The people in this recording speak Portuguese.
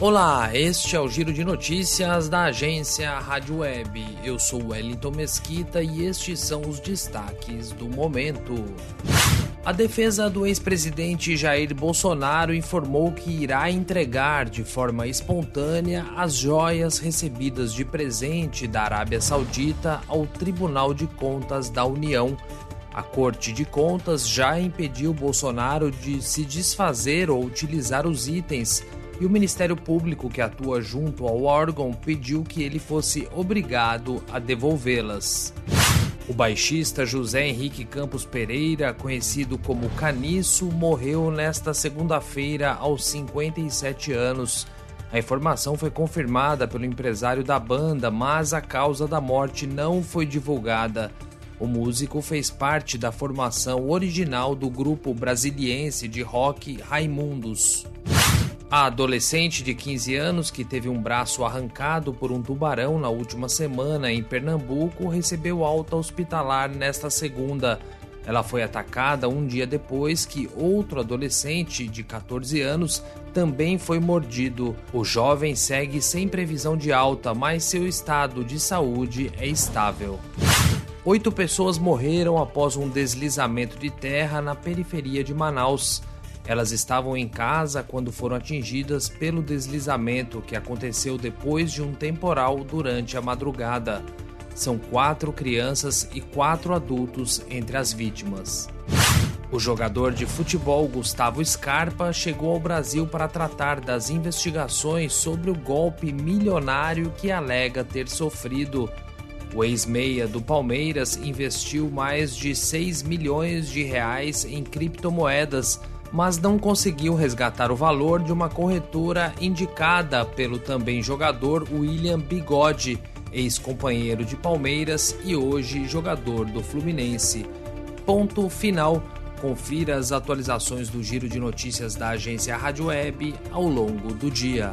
Olá, este é o Giro de Notícias da agência Rádio Web. Eu sou Wellington Mesquita e estes são os destaques do momento. A defesa do ex-presidente Jair Bolsonaro informou que irá entregar de forma espontânea as joias recebidas de presente da Arábia Saudita ao Tribunal de Contas da União. A Corte de Contas já impediu Bolsonaro de se desfazer ou utilizar os itens e o Ministério Público, que atua junto ao órgão, pediu que ele fosse obrigado a devolvê-las. O baixista José Henrique Campos Pereira, conhecido como Caniço, morreu nesta segunda-feira aos 57 anos. A informação foi confirmada pelo empresário da banda, mas a causa da morte não foi divulgada. O músico fez parte da formação original do grupo brasiliense de rock Raimundos. A adolescente de 15 anos que teve um braço arrancado por um tubarão na última semana em Pernambuco recebeu alta hospitalar nesta segunda. Ela foi atacada um dia depois que outro adolescente de 14 anos também foi mordido. O jovem segue sem previsão de alta, mas seu estado de saúde é estável. Oito pessoas morreram após um deslizamento de terra na periferia de Manaus. Elas estavam em casa quando foram atingidas pelo deslizamento que aconteceu depois de um temporal durante a madrugada. São quatro crianças e quatro adultos entre as vítimas. O jogador de futebol Gustavo Scarpa chegou ao Brasil para tratar das investigações sobre o golpe milionário que alega ter sofrido. O ex-meia do Palmeiras investiu mais de 6 milhões de reais em criptomoedas mas não conseguiu resgatar o valor de uma corretora indicada pelo também jogador William Bigode, ex-companheiro de Palmeiras e hoje jogador do Fluminense. Ponto final. Confira as atualizações do giro de notícias da agência Rádio Web ao longo do dia.